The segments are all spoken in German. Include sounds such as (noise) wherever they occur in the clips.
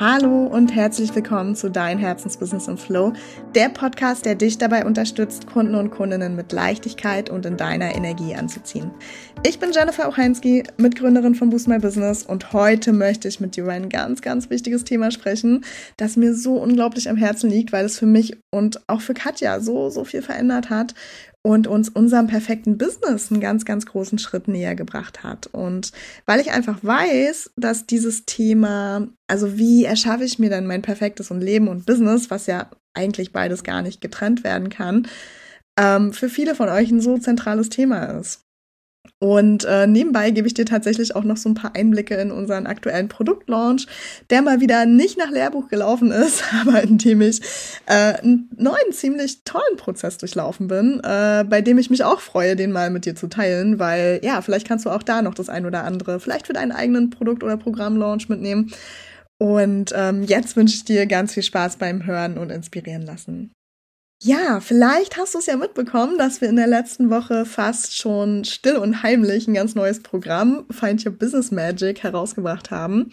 Hallo und herzlich willkommen zu Dein Herzensbusiness im Flow, der Podcast, der dich dabei unterstützt, Kunden und Kundinnen mit Leichtigkeit und in deiner Energie anzuziehen. Ich bin Jennifer Ocheinski, Mitgründerin von Boost My Business und heute möchte ich mit dir über ein ganz, ganz wichtiges Thema sprechen, das mir so unglaublich am Herzen liegt, weil es für mich und auch für Katja so, so viel verändert hat und uns unserem perfekten Business einen ganz, ganz großen Schritt näher gebracht hat. Und weil ich einfach weiß, dass dieses Thema, also wie erschaffe ich mir dann mein perfektes und Leben und Business, was ja eigentlich beides gar nicht getrennt werden kann, ähm, für viele von euch ein so zentrales Thema ist. Und äh, nebenbei gebe ich dir tatsächlich auch noch so ein paar Einblicke in unseren aktuellen Produktlaunch, der mal wieder nicht nach Lehrbuch gelaufen ist, (laughs) aber in dem ich äh, einen neuen, ziemlich tollen Prozess durchlaufen bin, äh, bei dem ich mich auch freue, den mal mit dir zu teilen, weil ja, vielleicht kannst du auch da noch das ein oder andere, vielleicht für deinen eigenen Produkt- oder Programmlaunch mitnehmen. Und ähm, jetzt wünsche ich dir ganz viel Spaß beim Hören und inspirieren lassen. Ja, vielleicht hast du es ja mitbekommen, dass wir in der letzten Woche fast schon still und heimlich ein ganz neues Programm, Find Your Business Magic, herausgebracht haben.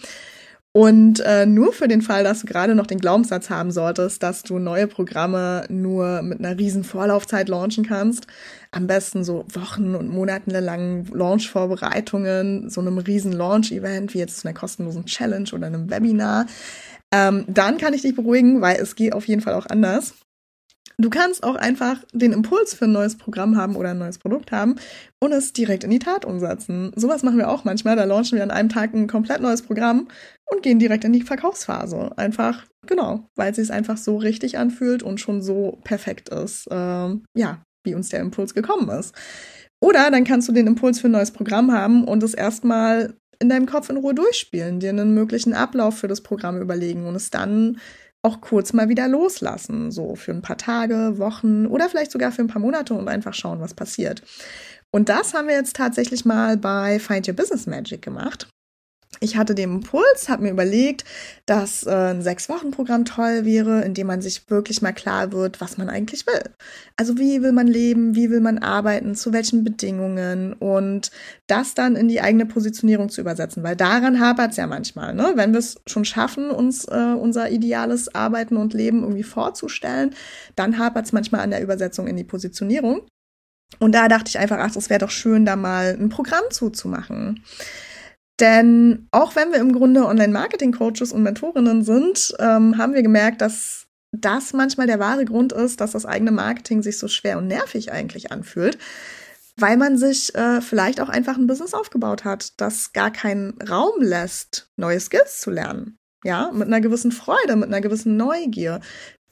Und äh, nur für den Fall, dass du gerade noch den Glaubenssatz haben solltest, dass du neue Programme nur mit einer riesen Vorlaufzeit launchen kannst, am besten so Wochen und monatelang Launch-Vorbereitungen, so einem riesen Launch-Event wie jetzt einer kostenlosen Challenge oder einem Webinar, ähm, dann kann ich dich beruhigen, weil es geht auf jeden Fall auch anders. Du kannst auch einfach den Impuls für ein neues Programm haben oder ein neues Produkt haben und es direkt in die Tat umsetzen. Sowas machen wir auch manchmal. Da launchen wir an einem Tag ein komplett neues Programm und gehen direkt in die Verkaufsphase. Einfach, genau, weil es sich einfach so richtig anfühlt und schon so perfekt ist. Ähm, ja, wie uns der Impuls gekommen ist. Oder dann kannst du den Impuls für ein neues Programm haben und es erstmal in deinem Kopf in Ruhe durchspielen, dir einen möglichen Ablauf für das Programm überlegen und es dann auch kurz mal wieder loslassen, so für ein paar Tage, Wochen oder vielleicht sogar für ein paar Monate und einfach schauen, was passiert. Und das haben wir jetzt tatsächlich mal bei Find Your Business Magic gemacht ich hatte den Impuls, habe mir überlegt, dass äh, ein Sechs-Wochen-Programm toll wäre, in dem man sich wirklich mal klar wird, was man eigentlich will. Also wie will man leben, wie will man arbeiten, zu welchen Bedingungen und das dann in die eigene Positionierung zu übersetzen, weil daran hapert es ja manchmal. Ne? Wenn wir es schon schaffen, uns äh, unser ideales Arbeiten und Leben irgendwie vorzustellen, dann hapert es manchmal an der Übersetzung in die Positionierung. Und da dachte ich einfach, ach, es wäre doch schön, da mal ein Programm zuzumachen. Denn auch wenn wir im Grunde Online-Marketing-Coaches und Mentorinnen sind, ähm, haben wir gemerkt, dass das manchmal der wahre Grund ist, dass das eigene Marketing sich so schwer und nervig eigentlich anfühlt, weil man sich äh, vielleicht auch einfach ein Business aufgebaut hat, das gar keinen Raum lässt, neue Skills zu lernen. Ja, mit einer gewissen Freude, mit einer gewissen Neugier,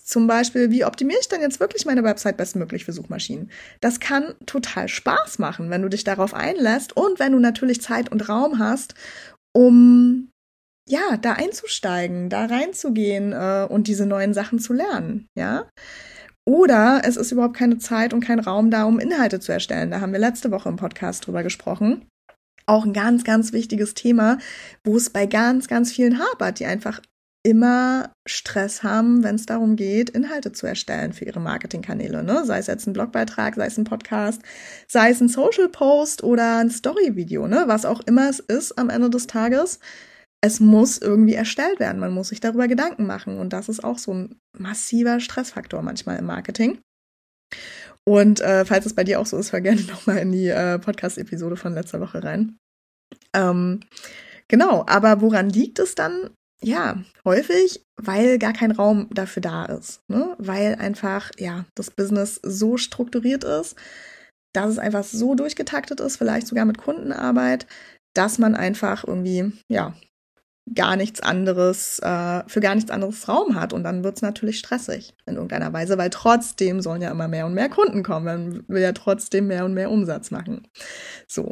zum Beispiel, wie optimiere ich denn jetzt wirklich meine Website bestmöglich für Suchmaschinen? Das kann total Spaß machen, wenn du dich darauf einlässt und wenn du natürlich Zeit und Raum hast, um ja, da einzusteigen, da reinzugehen äh, und diese neuen Sachen zu lernen, ja? Oder es ist überhaupt keine Zeit und kein Raum da, um Inhalte zu erstellen. Da haben wir letzte Woche im Podcast drüber gesprochen. Auch ein ganz, ganz wichtiges Thema, wo es bei ganz, ganz vielen hapert, die einfach immer Stress haben, wenn es darum geht, Inhalte zu erstellen für ihre Marketingkanäle. Ne? Sei es jetzt ein Blogbeitrag, sei es ein Podcast, sei es ein Social Post oder ein Story-Video, ne? was auch immer es ist am Ende des Tages. Es muss irgendwie erstellt werden. Man muss sich darüber Gedanken machen. Und das ist auch so ein massiver Stressfaktor manchmal im Marketing. Und äh, falls es bei dir auch so ist, hör gerne (laughs) nochmal in die äh, Podcast-Episode von letzter Woche rein. Ähm, genau, aber woran liegt es dann? Ja, häufig, weil gar kein Raum dafür da ist. Ne? Weil einfach, ja, das Business so strukturiert ist, dass es einfach so durchgetaktet ist, vielleicht sogar mit Kundenarbeit, dass man einfach irgendwie, ja, gar nichts anderes, äh, für gar nichts anderes Raum hat. Und dann wird es natürlich stressig in irgendeiner Weise, weil trotzdem sollen ja immer mehr und mehr Kunden kommen. Man will ja trotzdem mehr und mehr Umsatz machen. So.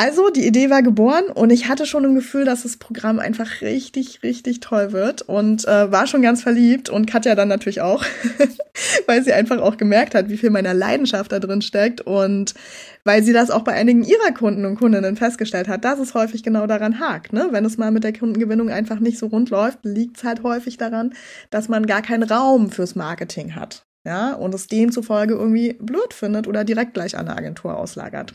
Also, die Idee war geboren und ich hatte schon ein Gefühl, dass das Programm einfach richtig, richtig toll wird und äh, war schon ganz verliebt und Katja dann natürlich auch, (laughs) weil sie einfach auch gemerkt hat, wie viel meiner Leidenschaft da drin steckt und weil sie das auch bei einigen ihrer Kunden und Kundinnen festgestellt hat, dass es häufig genau daran hakt. Ne? Wenn es mal mit der Kundengewinnung einfach nicht so rund läuft, liegt es halt häufig daran, dass man gar keinen Raum fürs Marketing hat. Ja, und es demzufolge irgendwie blöd findet oder direkt gleich an eine Agentur auslagert.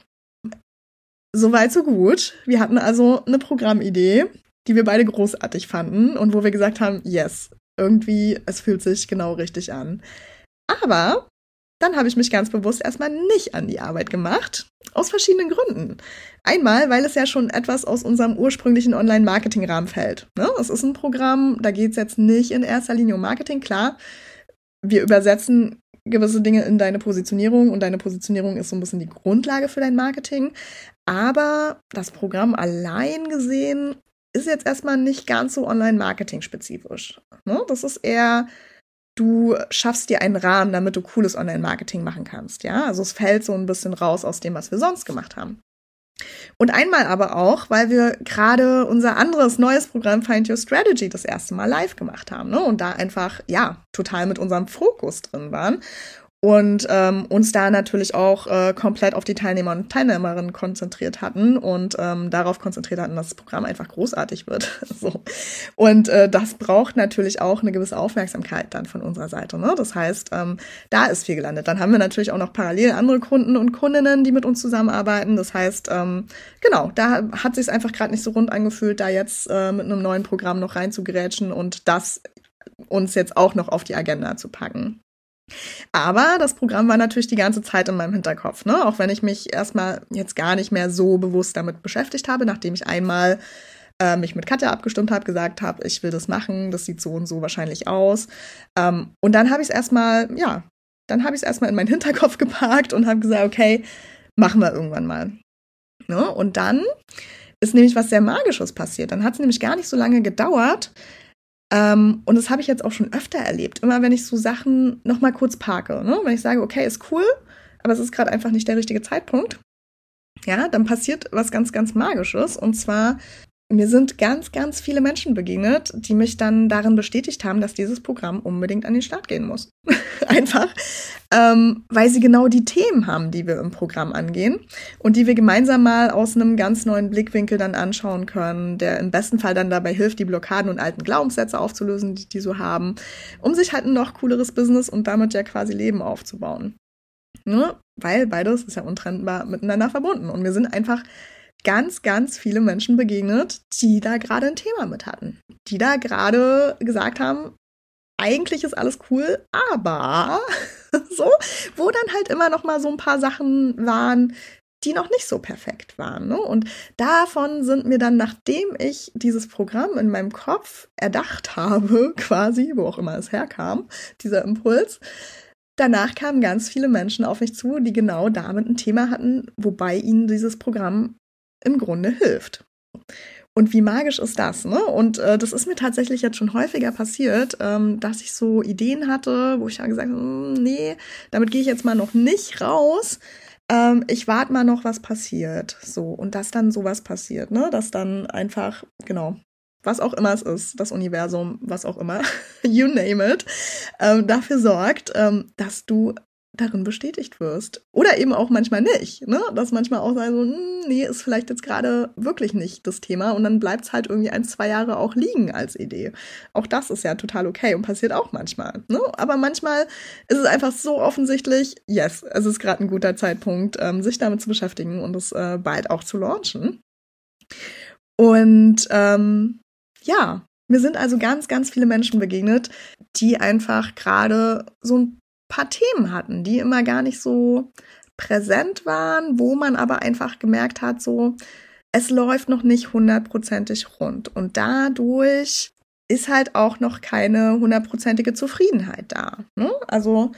Soweit, so gut. Wir hatten also eine Programmidee die wir beide großartig fanden und wo wir gesagt haben, yes, irgendwie, es fühlt sich genau richtig an. Aber dann habe ich mich ganz bewusst erstmal nicht an die Arbeit gemacht. Aus verschiedenen Gründen. Einmal, weil es ja schon etwas aus unserem ursprünglichen Online-Marketing-Rahmen fällt. Ne? Es ist ein Programm, da geht es jetzt nicht in erster Linie um Marketing. Klar, wir übersetzen gewisse Dinge in deine Positionierung und deine Positionierung ist so ein bisschen die Grundlage für dein Marketing. Aber das Programm allein gesehen ist jetzt erstmal nicht ganz so Online-Marketing-spezifisch. Ne? Das ist eher du schaffst dir einen Rahmen, damit du cooles Online-Marketing machen kannst. Ja, also es fällt so ein bisschen raus aus dem, was wir sonst gemacht haben. Und einmal aber auch, weil wir gerade unser anderes neues Programm Find Your Strategy das erste Mal live gemacht haben ne? und da einfach, ja, total mit unserem Fokus drin waren und ähm, uns da natürlich auch äh, komplett auf die Teilnehmer und Teilnehmerinnen konzentriert hatten und ähm, darauf konzentriert hatten, dass das Programm einfach großartig wird. (laughs) so. Und äh, das braucht natürlich auch eine gewisse Aufmerksamkeit dann von unserer Seite. Ne? Das heißt, ähm, da ist viel gelandet. Dann haben wir natürlich auch noch parallel andere Kunden und Kundinnen, die mit uns zusammenarbeiten. Das heißt, ähm, genau, da hat sich einfach gerade nicht so rund angefühlt, da jetzt äh, mit einem neuen Programm noch reinzugrätschen und das uns jetzt auch noch auf die Agenda zu packen. Aber das Programm war natürlich die ganze Zeit in meinem Hinterkopf, ne? Auch wenn ich mich erstmal jetzt gar nicht mehr so bewusst damit beschäftigt habe, nachdem ich einmal äh, mich mit Katja abgestimmt habe, gesagt habe, ich will das machen, das sieht so und so wahrscheinlich aus. Ähm, und dann habe ich es erstmal, ja, dann habe ich es erstmal in meinen (laughs) Hinterkopf geparkt und habe gesagt, okay, machen wir irgendwann mal. Ne? Und dann ist nämlich was sehr Magisches passiert. Dann hat es nämlich gar nicht so lange gedauert, ähm, und das habe ich jetzt auch schon öfter erlebt. Immer wenn ich so Sachen nochmal kurz parke, ne? wenn ich sage, okay, ist cool, aber es ist gerade einfach nicht der richtige Zeitpunkt, ja, dann passiert was ganz, ganz Magisches. Und zwar mir sind ganz, ganz viele Menschen begegnet, die mich dann darin bestätigt haben, dass dieses Programm unbedingt an den Start gehen muss. (laughs) Einfach, ähm, weil sie genau die Themen haben, die wir im Programm angehen und die wir gemeinsam mal aus einem ganz neuen Blickwinkel dann anschauen können, der im besten Fall dann dabei hilft, die Blockaden und alten Glaubenssätze aufzulösen, die die so haben, um sich halt ein noch cooleres Business und damit ja quasi Leben aufzubauen. Ne? Weil beides ist ja untrennbar miteinander verbunden und wir sind einfach ganz, ganz viele Menschen begegnet, die da gerade ein Thema mit hatten. Die da gerade gesagt haben, eigentlich ist alles cool, aber (laughs) so, wo dann halt immer noch mal so ein paar Sachen waren, die noch nicht so perfekt waren. Ne? Und davon sind mir dann, nachdem ich dieses Programm in meinem Kopf erdacht habe, (laughs) quasi, wo auch immer es herkam, dieser Impuls, danach kamen ganz viele Menschen auf mich zu, die genau damit ein Thema hatten, wobei ihnen dieses Programm im Grunde hilft. Und wie magisch ist das, ne? Und äh, das ist mir tatsächlich jetzt schon häufiger passiert, ähm, dass ich so Ideen hatte, wo ich dann gesagt habe, hm, nee, damit gehe ich jetzt mal noch nicht raus. Ähm, ich warte mal noch, was passiert. So, und dass dann sowas passiert, ne? Dass dann einfach, genau, was auch immer es ist, das Universum, was auch immer, (laughs) you name it, ähm, dafür sorgt, ähm, dass du darin bestätigt wirst. Oder eben auch manchmal nicht, ne? Dass manchmal auch sei so, hm, nee, ist vielleicht jetzt gerade wirklich nicht das Thema und dann bleibt es halt irgendwie ein, zwei Jahre auch liegen als Idee. Auch das ist ja total okay und passiert auch manchmal, ne? Aber manchmal ist es einfach so offensichtlich, yes, es ist gerade ein guter Zeitpunkt, ähm, sich damit zu beschäftigen und es äh, bald auch zu launchen. Und ähm, ja, mir sind also ganz, ganz viele Menschen begegnet, die einfach gerade so ein paar Themen hatten, die immer gar nicht so präsent waren, wo man aber einfach gemerkt hat, so, es läuft noch nicht hundertprozentig rund. Und dadurch ist halt auch noch keine hundertprozentige Zufriedenheit da. Ne? Also,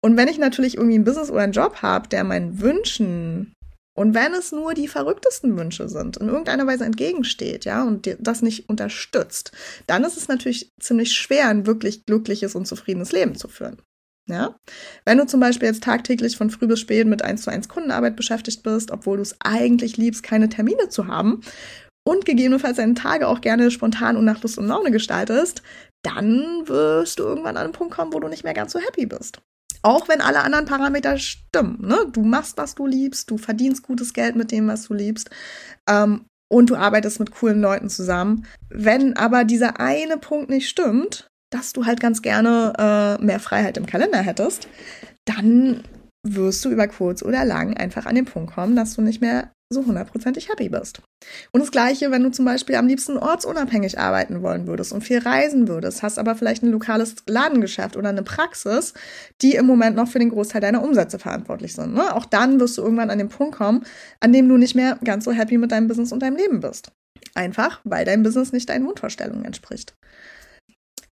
und wenn ich natürlich irgendwie ein Business oder einen Job habe, der meinen Wünschen und wenn es nur die verrücktesten Wünsche sind, in irgendeiner Weise entgegensteht, ja, und das nicht unterstützt, dann ist es natürlich ziemlich schwer, ein wirklich glückliches und zufriedenes Leben zu führen. Ja? Wenn du zum Beispiel jetzt tagtäglich von früh bis spät mit 1 zu 1 Kundenarbeit beschäftigt bist, obwohl du es eigentlich liebst, keine Termine zu haben und gegebenenfalls deine Tage auch gerne spontan und nach Lust und Laune gestaltest, dann wirst du irgendwann an einen Punkt kommen, wo du nicht mehr ganz so happy bist. Auch wenn alle anderen Parameter stimmen. Ne? Du machst, was du liebst, du verdienst gutes Geld mit dem, was du liebst. Ähm, und du arbeitest mit coolen Leuten zusammen. Wenn aber dieser eine Punkt nicht stimmt, dass du halt ganz gerne äh, mehr Freiheit im Kalender hättest, dann wirst du über kurz oder lang einfach an den Punkt kommen, dass du nicht mehr so hundertprozentig happy bist. Und das Gleiche, wenn du zum Beispiel am liebsten ortsunabhängig arbeiten wollen würdest und viel reisen würdest, hast aber vielleicht ein lokales Ladengeschäft oder eine Praxis, die im Moment noch für den Großteil deiner Umsätze verantwortlich sind. Ne? Auch dann wirst du irgendwann an den Punkt kommen, an dem du nicht mehr ganz so happy mit deinem Business und deinem Leben bist. Einfach, weil dein Business nicht deinen Wunschvorstellungen entspricht.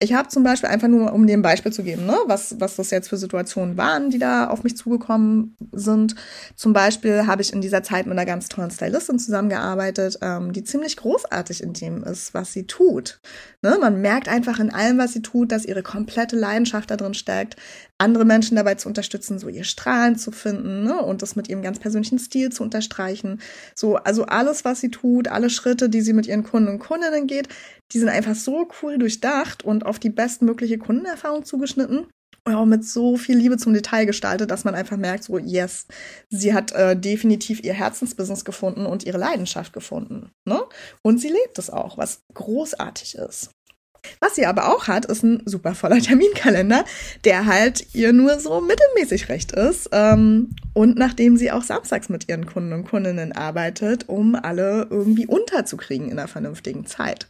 Ich habe zum Beispiel einfach nur, um dir ein Beispiel zu geben, ne, was, was das jetzt für Situationen waren, die da auf mich zugekommen sind. Zum Beispiel habe ich in dieser Zeit mit einer ganz tollen Stylistin zusammengearbeitet, ähm, die ziemlich großartig in dem ist, was sie tut. Ne, man merkt einfach in allem, was sie tut, dass ihre komplette Leidenschaft da drin steckt, andere Menschen dabei zu unterstützen, so ihr Strahlen zu finden ne, und das mit ihrem ganz persönlichen Stil zu unterstreichen. So, also alles, was sie tut, alle Schritte, die sie mit ihren Kunden und Kundinnen geht, die sind einfach so cool durchdacht und auf die bestmögliche Kundenerfahrung zugeschnitten und auch mit so viel Liebe zum Detail gestaltet, dass man einfach merkt, so yes, sie hat äh, definitiv ihr Herzensbusiness gefunden und ihre Leidenschaft gefunden. Ne? Und sie lebt es auch, was großartig ist. Was sie aber auch hat, ist ein super voller (laughs) Terminkalender, der halt ihr nur so mittelmäßig recht ist. Ähm, und nachdem sie auch samstags mit ihren Kunden und Kundinnen arbeitet, um alle irgendwie unterzukriegen in einer vernünftigen Zeit.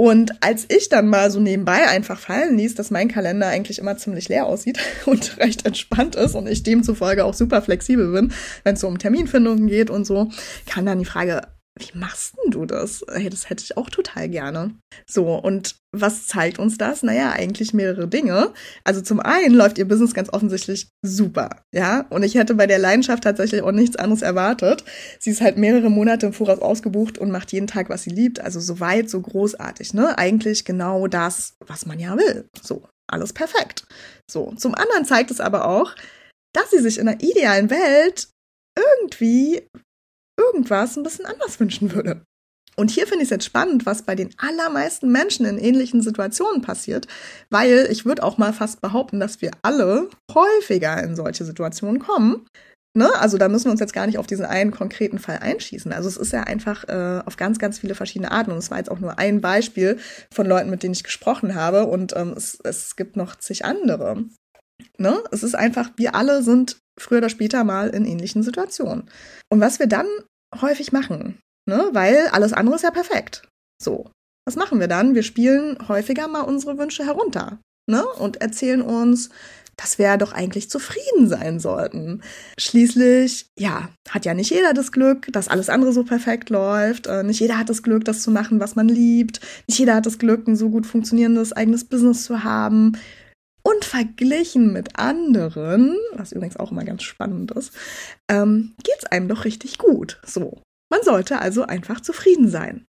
Und als ich dann mal so nebenbei einfach fallen ließ, dass mein Kalender eigentlich immer ziemlich leer aussieht (laughs) und recht entspannt ist und ich demzufolge auch super flexibel bin, wenn es so um Terminfindungen geht und so, kam dann die Frage, wie machst denn du das? Hey, das hätte ich auch total gerne. So, und was zeigt uns das? Naja, eigentlich mehrere Dinge. Also zum einen läuft ihr Business ganz offensichtlich super, ja. Und ich hätte bei der Leidenschaft tatsächlich auch nichts anderes erwartet. Sie ist halt mehrere Monate im Voraus ausgebucht und macht jeden Tag, was sie liebt. Also so weit, so großartig, ne? Eigentlich genau das, was man ja will. So, alles perfekt. So, zum anderen zeigt es aber auch, dass sie sich in einer idealen Welt irgendwie irgendwas ein bisschen anders wünschen würde. Und hier finde ich es jetzt spannend, was bei den allermeisten Menschen in ähnlichen Situationen passiert, weil ich würde auch mal fast behaupten, dass wir alle häufiger in solche Situationen kommen. Ne? Also da müssen wir uns jetzt gar nicht auf diesen einen konkreten Fall einschießen. Also es ist ja einfach äh, auf ganz, ganz viele verschiedene Arten. Und es war jetzt auch nur ein Beispiel von Leuten, mit denen ich gesprochen habe. Und ähm, es, es gibt noch zig andere. Ne? Es ist einfach, wir alle sind früher oder später mal in ähnlichen Situationen. Und was wir dann häufig machen, ne? weil alles andere ist ja perfekt. So, was machen wir dann? Wir spielen häufiger mal unsere Wünsche herunter ne? und erzählen uns, dass wir doch eigentlich zufrieden sein sollten. Schließlich, ja, hat ja nicht jeder das Glück, dass alles andere so perfekt läuft. Äh, nicht jeder hat das Glück, das zu machen, was man liebt. Nicht jeder hat das Glück, ein so gut funktionierendes eigenes Business zu haben. Und verglichen mit anderen, was übrigens auch immer ganz spannend ist, ähm, geht's einem doch richtig gut. So. Man sollte also einfach zufrieden sein.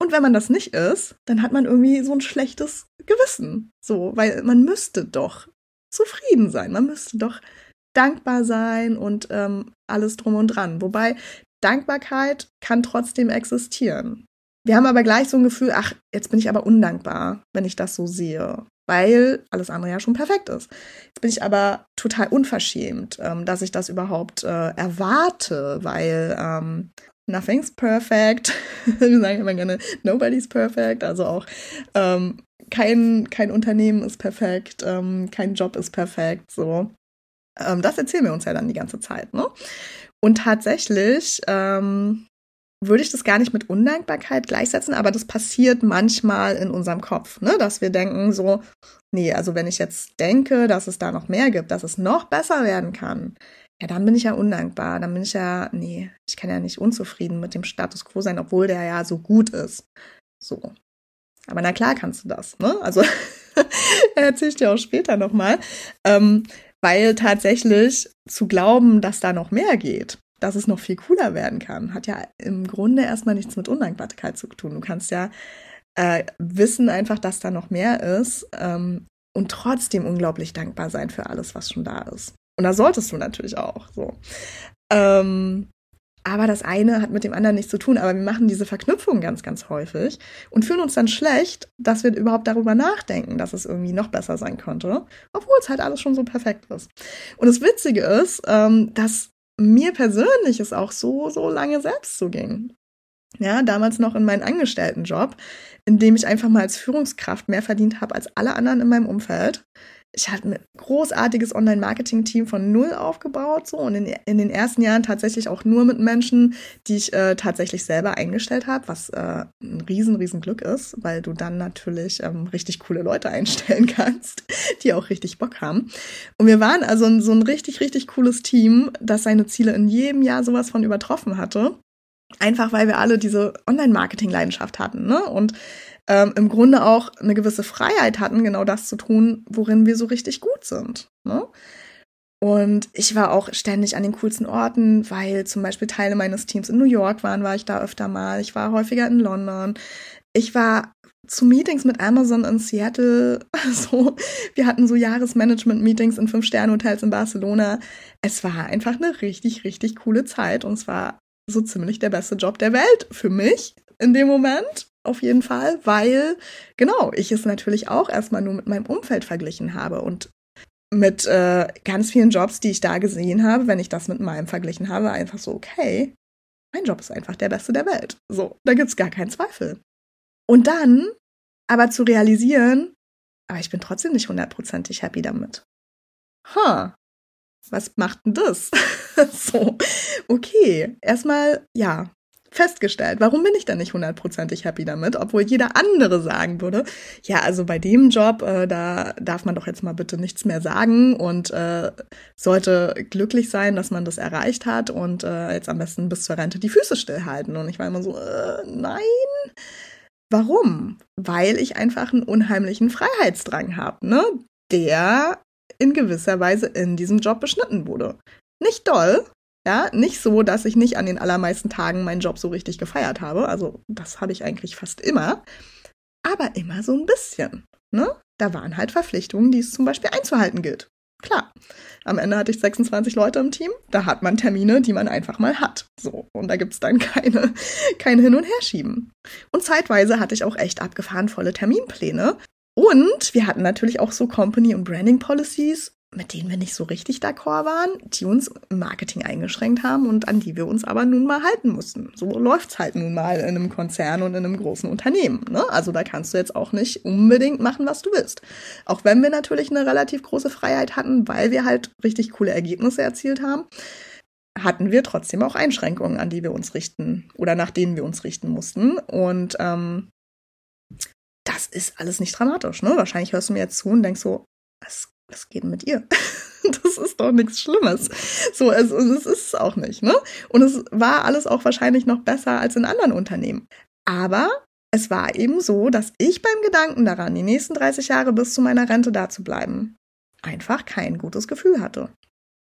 Und wenn man das nicht ist, dann hat man irgendwie so ein schlechtes Gewissen. So, weil man müsste doch zufrieden sein. Man müsste doch dankbar sein und ähm, alles drum und dran. Wobei Dankbarkeit kann trotzdem existieren. Wir haben aber gleich so ein Gefühl, ach, jetzt bin ich aber undankbar, wenn ich das so sehe weil alles andere ja schon perfekt ist. Jetzt bin ich aber total unverschämt, ähm, dass ich das überhaupt äh, erwarte, weil ähm, nothing's perfect. (laughs) Wir sagen immer gerne, nobody's perfect. Also auch ähm, kein, kein Unternehmen ist perfekt, ähm, kein Job ist perfekt. So, ähm, das erzählen wir uns ja dann die ganze Zeit. Ne? Und tatsächlich ähm, würde ich das gar nicht mit Undankbarkeit gleichsetzen, aber das passiert manchmal in unserem Kopf, ne? dass wir denken so, nee, also wenn ich jetzt denke, dass es da noch mehr gibt, dass es noch besser werden kann, ja, dann bin ich ja undankbar, dann bin ich ja, nee, ich kann ja nicht unzufrieden mit dem Status quo sein, obwohl der ja so gut ist. So. Aber na klar kannst du das, ne? Also (laughs) erzähle ich dir auch später nochmal. Ähm, weil tatsächlich zu glauben, dass da noch mehr geht, dass es noch viel cooler werden kann, hat ja im Grunde erstmal nichts mit Undankbarkeit zu tun. Du kannst ja äh, wissen einfach, dass da noch mehr ist ähm, und trotzdem unglaublich dankbar sein für alles, was schon da ist. Und da solltest du natürlich auch so. Ähm, aber das eine hat mit dem anderen nichts zu tun. Aber wir machen diese Verknüpfung ganz, ganz häufig und fühlen uns dann schlecht, dass wir überhaupt darüber nachdenken, dass es irgendwie noch besser sein könnte, obwohl es halt alles schon so perfekt ist. Und das Witzige ist, ähm, dass mir persönlich es auch so, so lange selbst so ging. Ja, damals noch in meinem Angestelltenjob, in dem ich einfach mal als Führungskraft mehr verdient habe als alle anderen in meinem Umfeld, ich hatte ein großartiges Online-Marketing-Team von null aufgebaut, so und in, in, den ersten Jahren tatsächlich auch nur mit Menschen, die ich äh, tatsächlich selber eingestellt habe, was äh, ein riesen, riesen Glück ist, weil du dann natürlich ähm, richtig coole Leute einstellen (laughs) kannst, die auch richtig Bock haben. Und wir waren also so ein richtig, richtig cooles Team, das seine Ziele in jedem Jahr sowas von übertroffen hatte. Einfach weil wir alle diese Online-Marketing-Leidenschaft hatten, ne? Und ähm, im Grunde auch eine gewisse Freiheit hatten, genau das zu tun, worin wir so richtig gut sind. Ne? Und ich war auch ständig an den coolsten Orten, weil zum Beispiel Teile meines Teams in New York waren, war ich da öfter mal. Ich war häufiger in London. Ich war zu Meetings mit Amazon in Seattle. (laughs) So, wir hatten so Jahresmanagement-Meetings in Fünf-Sterne-Hotels in Barcelona. Es war einfach eine richtig, richtig coole Zeit und es war so ziemlich der beste Job der Welt für mich in dem Moment auf jeden Fall, weil genau, ich es natürlich auch erstmal nur mit meinem Umfeld verglichen habe und mit äh, ganz vielen Jobs, die ich da gesehen habe, wenn ich das mit meinem verglichen habe, einfach so, okay, mein Job ist einfach der beste der Welt. So, da gibt's gar keinen Zweifel. Und dann aber zu realisieren, aber ich bin trotzdem nicht hundertprozentig happy damit. Ha, huh, was macht denn das? (laughs) so, okay, erstmal, ja, festgestellt. Warum bin ich dann nicht hundertprozentig happy damit, obwohl jeder andere sagen würde, ja, also bei dem Job, äh, da darf man doch jetzt mal bitte nichts mehr sagen und äh, sollte glücklich sein, dass man das erreicht hat und äh, jetzt am besten bis zur Rente die Füße stillhalten. Und ich war immer so, äh, nein. Warum? Weil ich einfach einen unheimlichen Freiheitsdrang habe, ne? Der in gewisser Weise in diesem Job beschnitten wurde. Nicht doll, ja, nicht so, dass ich nicht an den allermeisten Tagen meinen Job so richtig gefeiert habe. Also das habe ich eigentlich fast immer. Aber immer so ein bisschen. Ne? Da waren halt Verpflichtungen, die es zum Beispiel einzuhalten gilt. Klar. Am Ende hatte ich 26 Leute im Team. Da hat man Termine, die man einfach mal hat. So. Und da gibt's dann (laughs) keine, kein Hin- und Herschieben. Und zeitweise hatte ich auch echt abgefahren volle Terminpläne. Und wir hatten natürlich auch so Company- und Branding Policies, mit denen wir nicht so richtig d'accord waren, die uns im Marketing eingeschränkt haben und an die wir uns aber nun mal halten mussten. So läuft's halt nun mal in einem Konzern und in einem großen Unternehmen. Ne? Also da kannst du jetzt auch nicht unbedingt machen, was du willst. Auch wenn wir natürlich eine relativ große Freiheit hatten, weil wir halt richtig coole Ergebnisse erzielt haben, hatten wir trotzdem auch Einschränkungen, an die wir uns richten oder nach denen wir uns richten mussten. Und ähm, das ist alles nicht dramatisch. Ne? Wahrscheinlich hörst du mir jetzt zu und denkst so, was was geht mit ihr? (laughs) Das ist doch nichts Schlimmes. So, es, es ist es auch nicht, ne? Und es war alles auch wahrscheinlich noch besser als in anderen Unternehmen. Aber es war eben so, dass ich beim Gedanken daran, die nächsten 30 Jahre bis zu meiner Rente da zu bleiben, einfach kein gutes Gefühl hatte.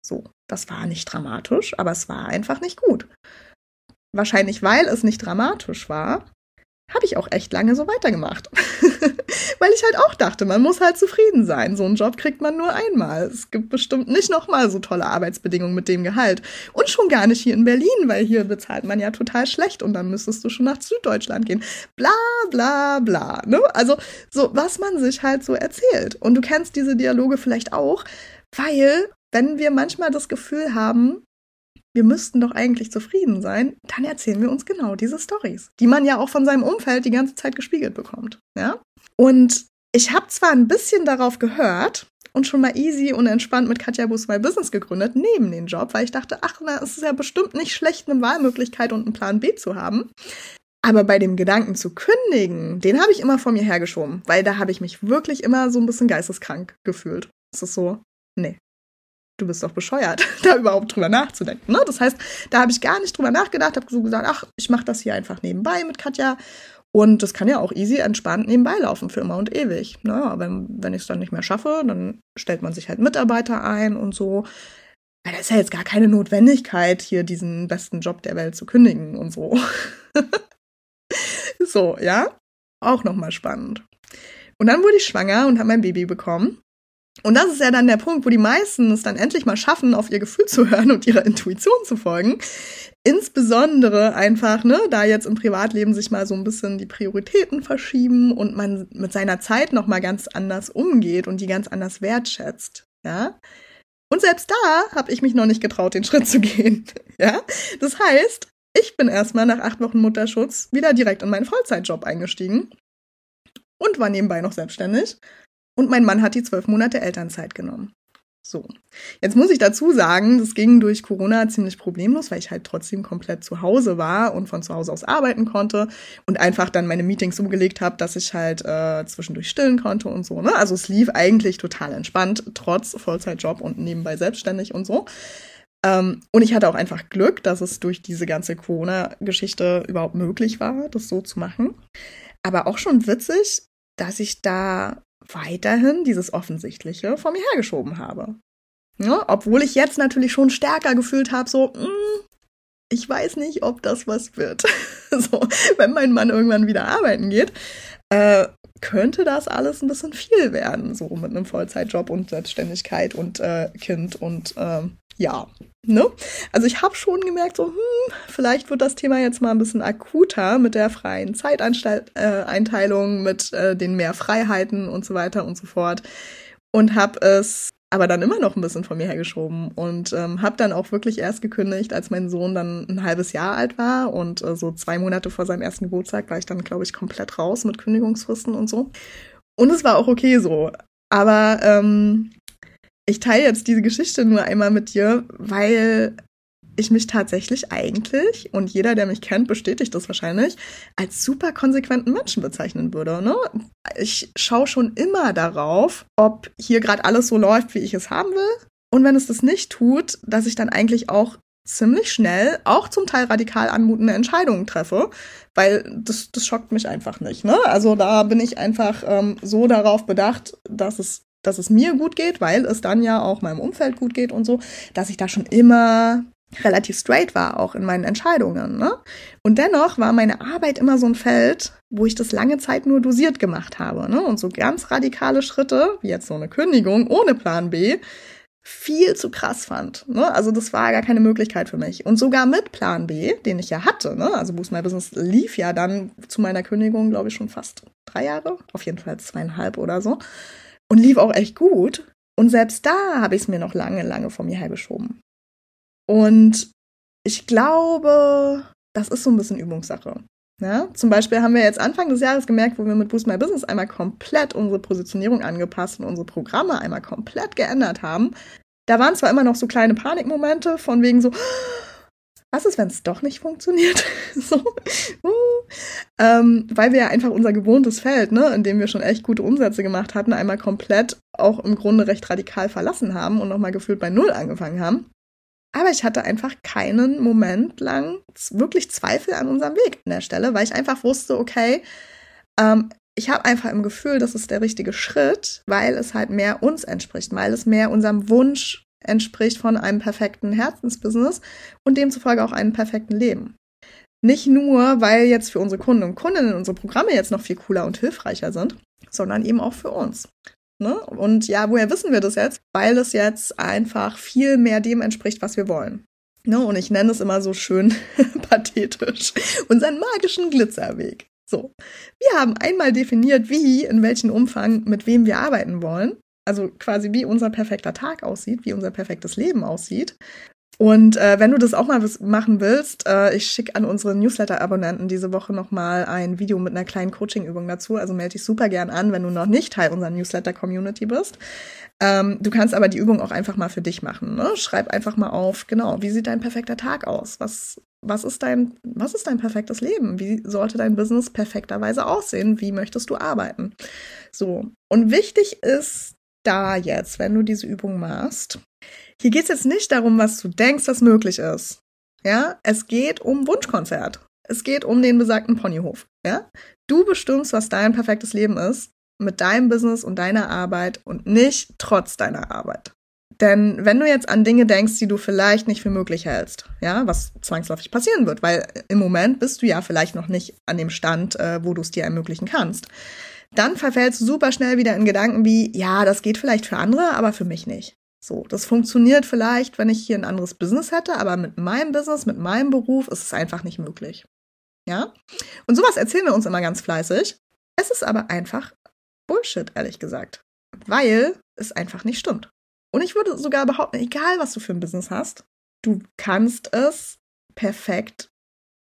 So, das war nicht dramatisch, aber es war einfach nicht gut. Wahrscheinlich, weil es nicht dramatisch war, habe ich auch echt lange so weitergemacht. (laughs) Weil ich halt auch dachte, man muss halt zufrieden sein. So einen Job kriegt man nur einmal. Es gibt bestimmt nicht nochmal so tolle Arbeitsbedingungen mit dem Gehalt. Und schon gar nicht hier in Berlin, weil hier bezahlt man ja total schlecht und dann müsstest du schon nach Süddeutschland gehen. Bla, bla, bla. Ne? Also, so, was man sich halt so erzählt. Und du kennst diese Dialoge vielleicht auch, weil, wenn wir manchmal das Gefühl haben, wir müssten doch eigentlich zufrieden sein, dann erzählen wir uns genau diese Stories, die man ja auch von seinem Umfeld die ganze Zeit gespiegelt bekommt. Ja? Und ich habe zwar ein bisschen darauf gehört und schon mal easy und entspannt mit Katja Bus My Business gegründet, neben den Job, weil ich dachte, ach, na, es ist ja bestimmt nicht schlecht, eine Wahlmöglichkeit und einen Plan B zu haben. Aber bei dem Gedanken zu kündigen, den habe ich immer vor mir hergeschoben, weil da habe ich mich wirklich immer so ein bisschen geisteskrank gefühlt. Es ist so, nee, du bist doch bescheuert, (laughs) da überhaupt drüber nachzudenken. Ne? Das heißt, da habe ich gar nicht drüber nachgedacht, habe so gesagt, ach, ich mache das hier einfach nebenbei mit Katja. Und das kann ja auch easy entspannt nebenbei laufen für immer und ewig. Naja, wenn, wenn ich es dann nicht mehr schaffe, dann stellt man sich halt Mitarbeiter ein und so. Ja, da ist ja jetzt gar keine Notwendigkeit, hier diesen besten Job der Welt zu kündigen und so. (laughs) so, ja. Auch nochmal spannend. Und dann wurde ich schwanger und habe mein Baby bekommen. Und das ist ja dann der Punkt, wo die meisten es dann endlich mal schaffen, auf ihr Gefühl zu hören und ihrer Intuition zu folgen. Insbesondere einfach, ne, da jetzt im Privatleben sich mal so ein bisschen die Prioritäten verschieben und man mit seiner Zeit noch mal ganz anders umgeht und die ganz anders wertschätzt, ja. Und selbst da habe ich mich noch nicht getraut, den Schritt zu gehen, (laughs) ja. Das heißt, ich bin erstmal nach acht Wochen Mutterschutz wieder direkt in meinen Vollzeitjob eingestiegen und war nebenbei noch selbstständig Und mein Mann hat die zwölf Monate Elternzeit genommen. So. Jetzt muss ich dazu sagen, das ging durch Corona ziemlich problemlos, weil ich halt trotzdem komplett zu Hause war und von zu Hause aus arbeiten konnte und einfach dann meine Meetings umgelegt habe, dass ich halt äh, zwischendurch stillen konnte und so. Ne? Also es lief eigentlich total entspannt, trotz Vollzeitjob und nebenbei selbstständig und so. Ähm, und ich hatte auch einfach Glück, dass es durch diese ganze Corona-Geschichte überhaupt möglich war, das so zu machen. Aber auch schon witzig, dass ich da weiterhin dieses Offensichtliche vor mir hergeschoben habe. Ja, obwohl ich jetzt natürlich schon stärker gefühlt habe, so, mh, hm, ich weiß nicht, ob das was wird. (laughs) so, wenn mein Mann irgendwann wieder arbeiten geht, äh, könnte das alles ein bisschen viel werden, so mit einem Vollzeitjob und Selbstständigkeit und äh, Kind und äh, ja, ne? Also ich habe schon gemerkt, so, hm, vielleicht wird das Thema jetzt mal ein bisschen akuter mit der freien Zeiteinteilung, äh, mit äh, den mehr Freiheiten und so weiter und so fort. Und habe es aber dann immer noch ein bisschen von mir hergeschoben und ähm, habe dann auch wirklich erst gekündigt, als mein Sohn dann ein halbes Jahr alt war und äh, so zwei Monate vor seinem ersten Geburtstag war ich dann, glaube ich, komplett raus mit Kündigungsfristen und so. Und es war auch okay so. Aber ähm, ich teile jetzt diese Geschichte nur einmal mit dir, weil ich mich tatsächlich eigentlich, und jeder, der mich kennt, bestätigt das wahrscheinlich, als super konsequenten Menschen bezeichnen würde. Ne? Ich schaue schon immer darauf, ob hier gerade alles so läuft, wie ich es haben will. Und wenn es das nicht tut, dass ich dann eigentlich auch ziemlich schnell auch zum Teil radikal anmutende Entscheidungen treffe, weil das, das schockt mich einfach nicht. Ne? Also da bin ich einfach ähm, so darauf bedacht, dass es dass es mir gut geht, weil es dann ja auch meinem Umfeld gut geht und so, dass ich da schon immer relativ straight war, auch in meinen Entscheidungen. Ne? Und dennoch war meine Arbeit immer so ein Feld, wo ich das lange Zeit nur dosiert gemacht habe. Ne? Und so ganz radikale Schritte, wie jetzt so eine Kündigung ohne Plan B, viel zu krass fand. Ne? Also das war gar keine Möglichkeit für mich. Und sogar mit Plan B, den ich ja hatte, ne? also Boost My Business lief ja dann zu meiner Kündigung, glaube ich, schon fast drei Jahre, auf jeden Fall zweieinhalb oder so und lief auch echt gut. Und selbst da habe ich es mir noch lange, lange vor mir hergeschoben. Und ich glaube, das ist so ein bisschen Übungssache. Ja, zum Beispiel haben wir jetzt Anfang des Jahres gemerkt, wo wir mit Boost My Business einmal komplett unsere Positionierung angepasst und unsere Programme einmal komplett geändert haben. Da waren zwar immer noch so kleine Panikmomente von wegen so, was ist, wenn es doch nicht funktioniert? (laughs) so. Uh. Ähm, weil wir ja einfach unser gewohntes Feld, ne, in dem wir schon echt gute Umsätze gemacht hatten, einmal komplett auch im Grunde recht radikal verlassen haben und nochmal gefühlt bei Null angefangen haben. Aber ich hatte einfach keinen Moment lang wirklich Zweifel an unserem Weg an der Stelle, weil ich einfach wusste, okay, ähm, ich habe einfach im Gefühl, das ist der richtige Schritt, weil es halt mehr uns entspricht, weil es mehr unserem Wunsch entspricht von einem perfekten Herzensbusiness und demzufolge auch einem perfekten Leben. Nicht nur, weil jetzt für unsere Kunden und Kundinnen unsere Programme jetzt noch viel cooler und hilfreicher sind, sondern eben auch für uns. Ne? Und ja, woher wissen wir das jetzt? Weil es jetzt einfach viel mehr dem entspricht, was wir wollen. Ne? Und ich nenne es immer so schön (laughs) pathetisch, unseren magischen Glitzerweg. So, wir haben einmal definiert, wie, in welchem Umfang, mit wem wir arbeiten wollen also quasi wie unser perfekter Tag aussieht, wie unser perfektes Leben aussieht. Und äh, wenn du das auch mal machen willst, äh, ich schicke an unsere Newsletter-Abonnenten diese Woche nochmal ein Video mit einer kleinen Coaching-Übung dazu. Also melde dich super gern an, wenn du noch nicht Teil unserer Newsletter-Community bist. Ähm, du kannst aber die Übung auch einfach mal für dich machen. Ne? Schreib einfach mal auf, genau, wie sieht dein perfekter Tag aus? Was, was, ist dein, was ist dein perfektes Leben? Wie sollte dein Business perfekterweise aussehen? Wie möchtest du arbeiten? So. Und wichtig ist, da jetzt, wenn du diese Übung machst. Hier geht es jetzt nicht darum, was du denkst, was möglich ist. Ja, es geht um Wunschkonzert. Es geht um den besagten Ponyhof. Ja, du bestimmst, was dein perfektes Leben ist mit deinem Business und deiner Arbeit und nicht trotz deiner Arbeit. Denn wenn du jetzt an Dinge denkst, die du vielleicht nicht für möglich hältst, ja, was zwangsläufig passieren wird, weil im Moment bist du ja vielleicht noch nicht an dem Stand, äh, wo du es dir ermöglichen kannst, dann verfällst du super schnell wieder in Gedanken wie, ja, das geht vielleicht für andere, aber für mich nicht. So, das funktioniert vielleicht, wenn ich hier ein anderes Business hätte, aber mit meinem Business, mit meinem Beruf ist es einfach nicht möglich. Ja? Und sowas erzählen wir uns immer ganz fleißig. Es ist aber einfach Bullshit, ehrlich gesagt. Weil es einfach nicht stimmt. Und ich würde sogar behaupten, egal was du für ein Business hast, du kannst es perfekt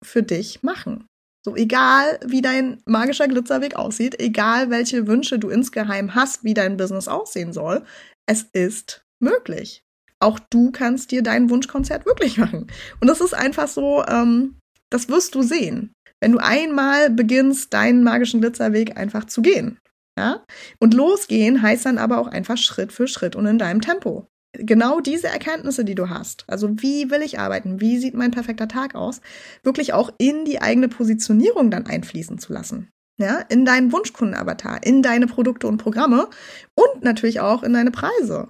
für dich machen. So egal, wie dein magischer Glitzerweg aussieht, egal welche Wünsche du insgeheim hast, wie dein Business aussehen soll, es ist möglich. Auch du kannst dir dein Wunschkonzert wirklich machen. Und das ist einfach so, ähm, das wirst du sehen. Wenn du einmal beginnst, deinen magischen Glitzerweg einfach zu gehen. Ja? Und losgehen heißt dann aber auch einfach Schritt für Schritt und in deinem Tempo genau diese Erkenntnisse, die du hast, also wie will ich arbeiten, wie sieht mein perfekter Tag aus, wirklich auch in die eigene Positionierung dann einfließen zu lassen. Ja, in deinen Wunschkundenavatar, in deine Produkte und Programme und natürlich auch in deine Preise.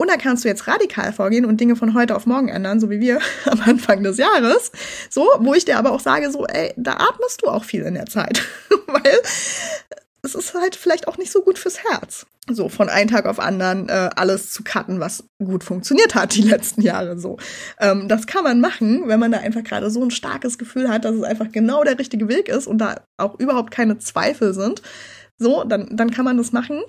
Und da kannst du jetzt radikal vorgehen und Dinge von heute auf morgen ändern, so wie wir (laughs) am Anfang des Jahres. So, wo ich dir aber auch sage, so, ey, da atmest du auch viel in der Zeit. (laughs) Weil es ist halt vielleicht auch nicht so gut fürs Herz. So von einem Tag auf anderen äh, alles zu cutten, was gut funktioniert hat die (laughs) letzten Jahre so. Ähm, das kann man machen, wenn man da einfach gerade so ein starkes Gefühl hat, dass es einfach genau der richtige Weg ist und da auch überhaupt keine Zweifel sind. So, dann, dann kann man das machen.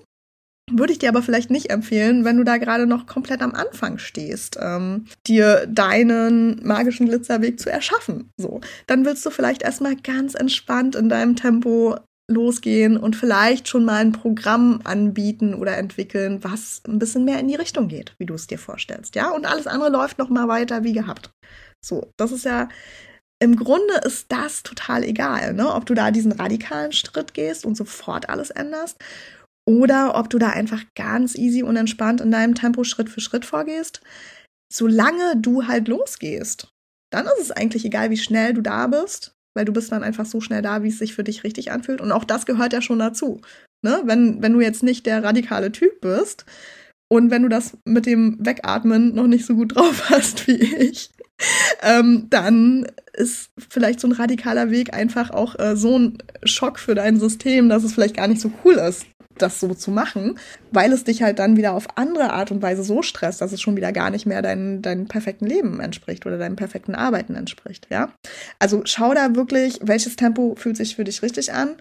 Würde ich dir aber vielleicht nicht empfehlen, wenn du da gerade noch komplett am Anfang stehst, ähm, dir deinen magischen Glitzerweg zu erschaffen. So, dann willst du vielleicht erstmal ganz entspannt in deinem Tempo losgehen und vielleicht schon mal ein Programm anbieten oder entwickeln, was ein bisschen mehr in die Richtung geht, wie du es dir vorstellst, ja? Und alles andere läuft noch mal weiter wie gehabt. So, das ist ja im Grunde ist das total egal, ne? Ob du da diesen radikalen Schritt gehst und sofort alles änderst oder ob du da einfach ganz easy und entspannt in deinem Tempo Schritt für Schritt vorgehst, solange du halt losgehst. Dann ist es eigentlich egal, wie schnell du da bist, weil du bist dann einfach so schnell da, wie es sich für dich richtig anfühlt. Und auch das gehört ja schon dazu. Ne? Wenn, wenn du jetzt nicht der radikale Typ bist und wenn du das mit dem Wegatmen noch nicht so gut (laughs) drauf hast wie ich, ähm, dann ist vielleicht so ein radikaler Weg einfach auch äh, so ein Schock für dein System, dass es vielleicht gar nicht so cool ist, das so zu machen, weil es dich halt dann wieder auf andere Art und Weise so stresst, dass es schon wieder gar nicht mehr deinem dein perfekten Leben entspricht oder deinem perfekten Arbeiten entspricht, ja. Also schau da wirklich, welches Tempo fühlt sich für dich richtig an.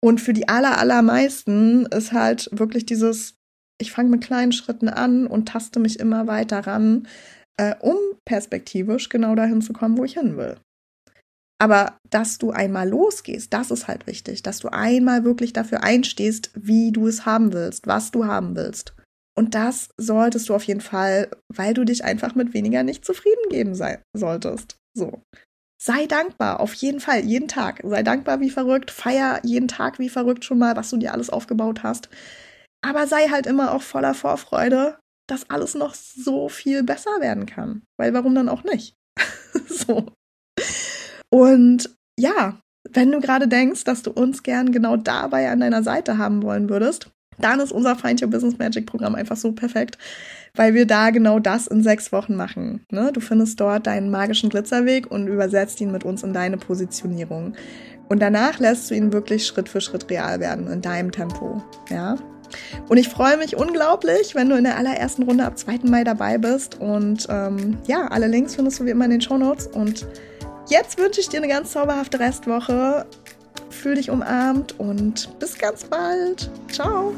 Und für die aller, allermeisten ist halt wirklich dieses, ich fange mit kleinen Schritten an und taste mich immer weiter ran, äh, um perspektivisch genau dahin zu kommen, wo ich hin will. Aber dass du einmal losgehst, das ist halt wichtig, dass du einmal wirklich dafür einstehst, wie du es haben willst, was du haben willst. Und das solltest du auf jeden Fall, weil du dich einfach mit weniger nicht zufrieden geben sei, solltest. So. Sei dankbar, auf jeden Fall, jeden Tag. Sei dankbar wie verrückt, feier jeden Tag wie verrückt schon mal, was du dir alles aufgebaut hast. Aber sei halt immer auch voller Vorfreude, dass alles noch so viel besser werden kann. Weil warum dann auch nicht? (laughs) so. Und ja, wenn du gerade denkst, dass du uns gern genau dabei an deiner Seite haben wollen würdest, dann ist unser Find Your Business Magic Programm einfach so perfekt, weil wir da genau das in sechs Wochen machen. Ne? Du findest dort deinen magischen Glitzerweg und übersetzt ihn mit uns in deine Positionierung. Und danach lässt du ihn wirklich Schritt für Schritt real werden in deinem Tempo. Ja. Und ich freue mich unglaublich, wenn du in der allerersten Runde ab 2. Mai dabei bist. Und ähm, ja, alle Links findest du wie immer in den Show Notes. Und Jetzt wünsche ich dir eine ganz zauberhafte Restwoche. Fühl dich umarmt und bis ganz bald. Ciao.